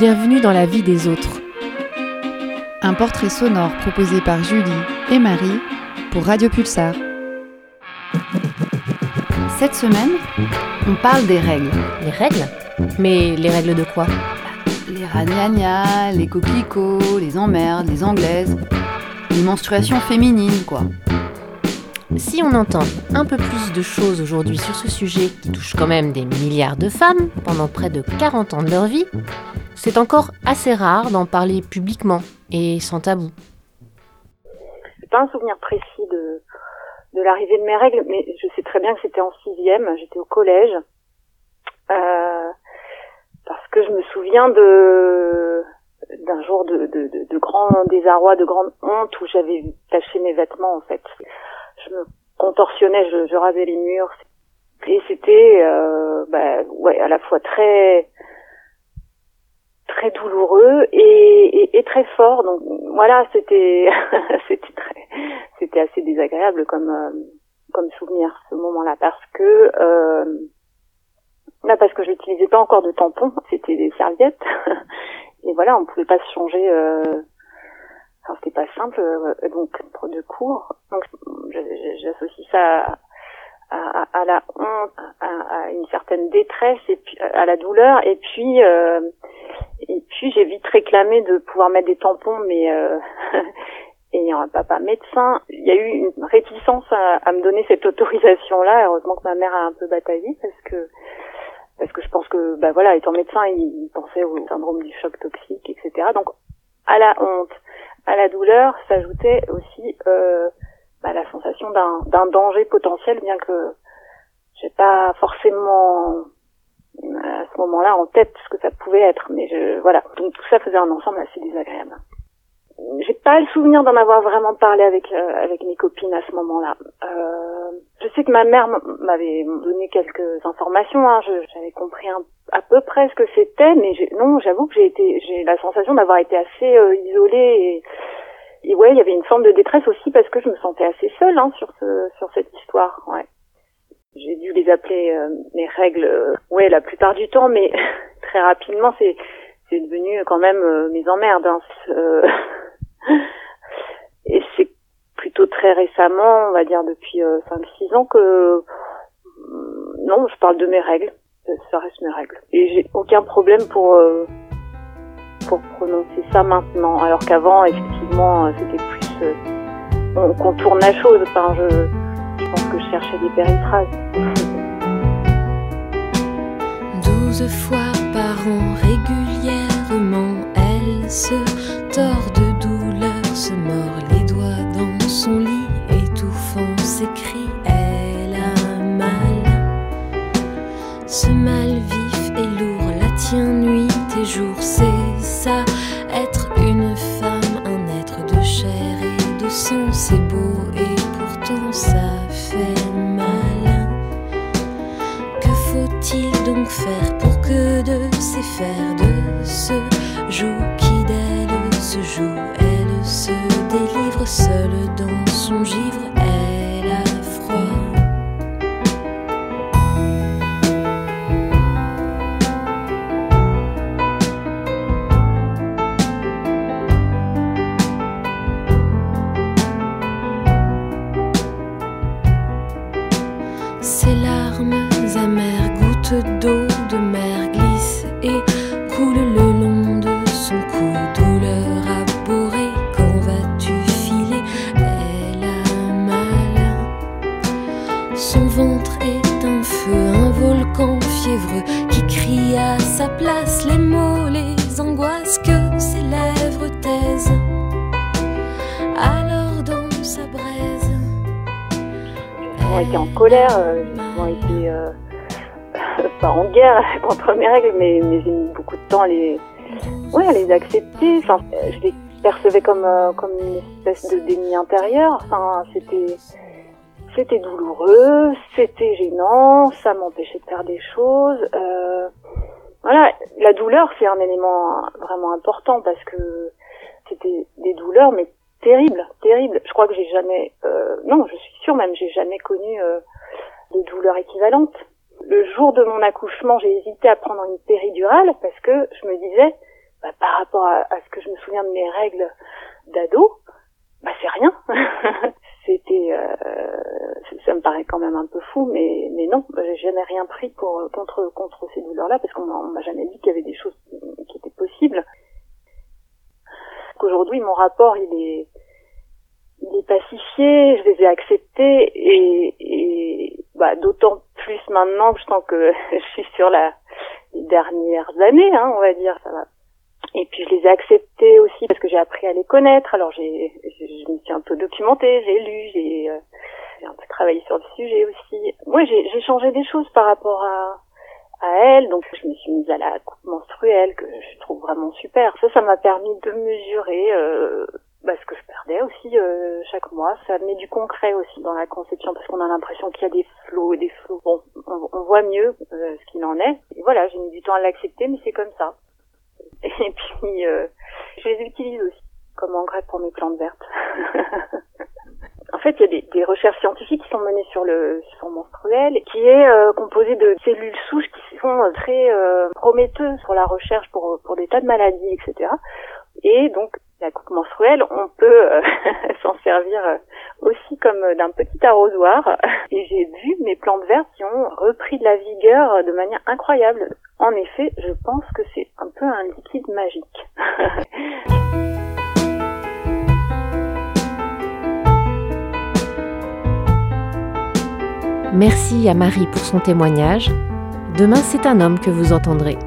Bienvenue dans la vie des autres. Un portrait sonore proposé par Julie et Marie pour Radio Pulsar. Cette semaine, on parle des règles. Les règles? Mais les règles de quoi? Les ragnagnas, les coquelicots, les emmerdes, les anglaises, les menstruations féminines, quoi. Si on entend un peu plus de choses aujourd'hui sur ce sujet qui touche quand même des milliards de femmes pendant près de 40 ans de leur vie, c'est encore assez rare d'en parler publiquement et sans tabou. Pas un souvenir précis de, de l'arrivée de mes règles, mais je sais très bien que c'était en sixième, j'étais au collège, euh, parce que je me souviens de d'un jour de, de, de, de grand désarroi, de grande honte où j'avais taché mes vêtements en fait je me contorsionnais, je, je rasais les murs. Et c'était euh, bah, ouais, à la fois très très douloureux et, et, et, très fort. Donc voilà, c'était c'était très c'était assez désagréable comme euh, comme souvenir ce moment-là parce que euh, là parce que je n'utilisais pas encore de tampons, c'était des serviettes et voilà, on pouvait pas se changer. Euh, enfin, c'était pas simple euh, donc de cours. Donc j'associe ça à, à, à, la honte, à, à, une certaine détresse et puis à la douleur et puis euh, j'ai vite réclamé de pouvoir mettre des tampons mais euh, ayant un papa médecin, il y a eu une réticence à, à me donner cette autorisation là. Heureusement que ma mère a un peu bataillé parce que parce que je pense que bah voilà étant médecin il, il pensait au syndrome du choc toxique etc. Donc à la honte, à la douleur s'ajoutait aussi euh, bah, la sensation d'un danger potentiel, bien que j'ai pas forcément à ce moment-là en tête ce que ça pouvait être, mais je, voilà. Donc tout ça faisait un ensemble assez désagréable. J'ai pas le souvenir d'en avoir vraiment parlé avec euh, avec mes copines à ce moment-là. Euh, je sais que ma mère m'avait donné quelques informations. Hein, J'avais compris à peu près ce que c'était, mais non, j'avoue que j'ai été, j'ai la sensation d'avoir été assez euh, isolée et, et ouais, il y avait une forme de détresse aussi parce que je me sentais assez seule hein, sur ce sur cette histoire. Ouais. J'ai dû les appeler euh, mes règles, euh, ouais, la plupart du temps, mais très rapidement, c'est c'est devenu quand même euh, mes emmerdes. Hein. et c'est plutôt très récemment, on va dire depuis 5-6 ans que non, je parle de mes règles ça reste mes règles. Et j'ai aucun problème pour euh, pour prononcer ça maintenant, alors qu'avant, effectivement, euh, c'était plus euh, on contourne la chose. Enfin, je, je que je cherchais des périphrases. Douze fois par an, régulièrement, elle se tord de douleur, se mord les doigts dans son lit, étouffant ses cris. Ce mal vif et lourd la tient nuit et jour, c'est ça, être une femme, un être de chair et de sang, faire pour que de ces fers de ce jour qui d'elle se joue, elle se délivre seule dans son givre, elle a d'eau de mer glisse et coule le long de son cou. Douleur abhorrée, quand vas-tu filer? Elle a mal. Son ventre est un feu, un volcan fiévreux qui crie à sa place les mots, les angoisses que ses lèvres taisent. Alors dans sa braise. Ils ont été en colère, euh, ils ont été. Euh en guerre contre mes règles, mais, mais j'ai mis beaucoup de temps à les, ouais, à les accepter. Enfin, je les percevais comme, euh, comme une espèce de déni intérieur. Enfin, c'était, c'était douloureux, c'était gênant, ça m'empêchait de faire des choses. Euh, voilà, la douleur, c'est un élément vraiment important parce que c'était des douleurs, mais terribles, terribles. Je crois que j'ai jamais, euh, non, je suis sûre même, j'ai jamais connu euh, de douleur équivalente le jour de mon accouchement, j'ai hésité à prendre une péridurale parce que je me disais, bah, par rapport à, ce que je me souviens de mes règles d'ado, bah c'est rien. C'était, euh, ça me paraît quand même un peu fou, mais mais non, je n'ai rien pris pour contre contre ces douleurs-là parce qu'on m'a jamais dit qu'il y avait des choses qui étaient possibles. Qu'aujourd'hui mon rapport il est il est pacifié, je les ai acceptés et, et bah, d'autant plus maintenant que je que je suis sur la les dernières années, hein, on va dire, ça va. Et puis je les ai acceptés aussi parce que j'ai appris à les connaître. Alors j'ai, je me suis un peu documentée, j'ai lu, j'ai, euh, j'ai un peu travaillé sur le sujet aussi. Moi, j'ai, j'ai changé des choses par rapport à à elle, donc je me suis mise à la coupe menstruelle que je trouve vraiment super. Ça, ça m'a permis de mesurer euh, bah, ce que je perdais aussi euh, chaque mois. Ça met du concret aussi dans la conception parce qu'on a l'impression qu'il y a des flots et des flots. Bon, on, voit mieux euh, ce qu'il en est. Et voilà, j'ai mis du temps à l'accepter, mais c'est comme ça. Et puis, euh, je les utilise aussi comme engrais pour mes plantes vertes. en fait, il y a des, des, recherches scientifiques qui sont menées sur le sur menstruel, qui est composé de cellules souches qui sont très prometteuses pour la recherche pour pour des tas de maladies, etc. Et donc la coupe menstruelle, on peut euh, s'en servir euh, aussi comme d'un petit arrosoir. Et j'ai vu mes plantes vertes qui ont repris de la vigueur de manière incroyable. En effet, je pense que c'est un peu un liquide magique. Merci à Marie pour son témoignage. Demain, c'est un homme que vous entendrez.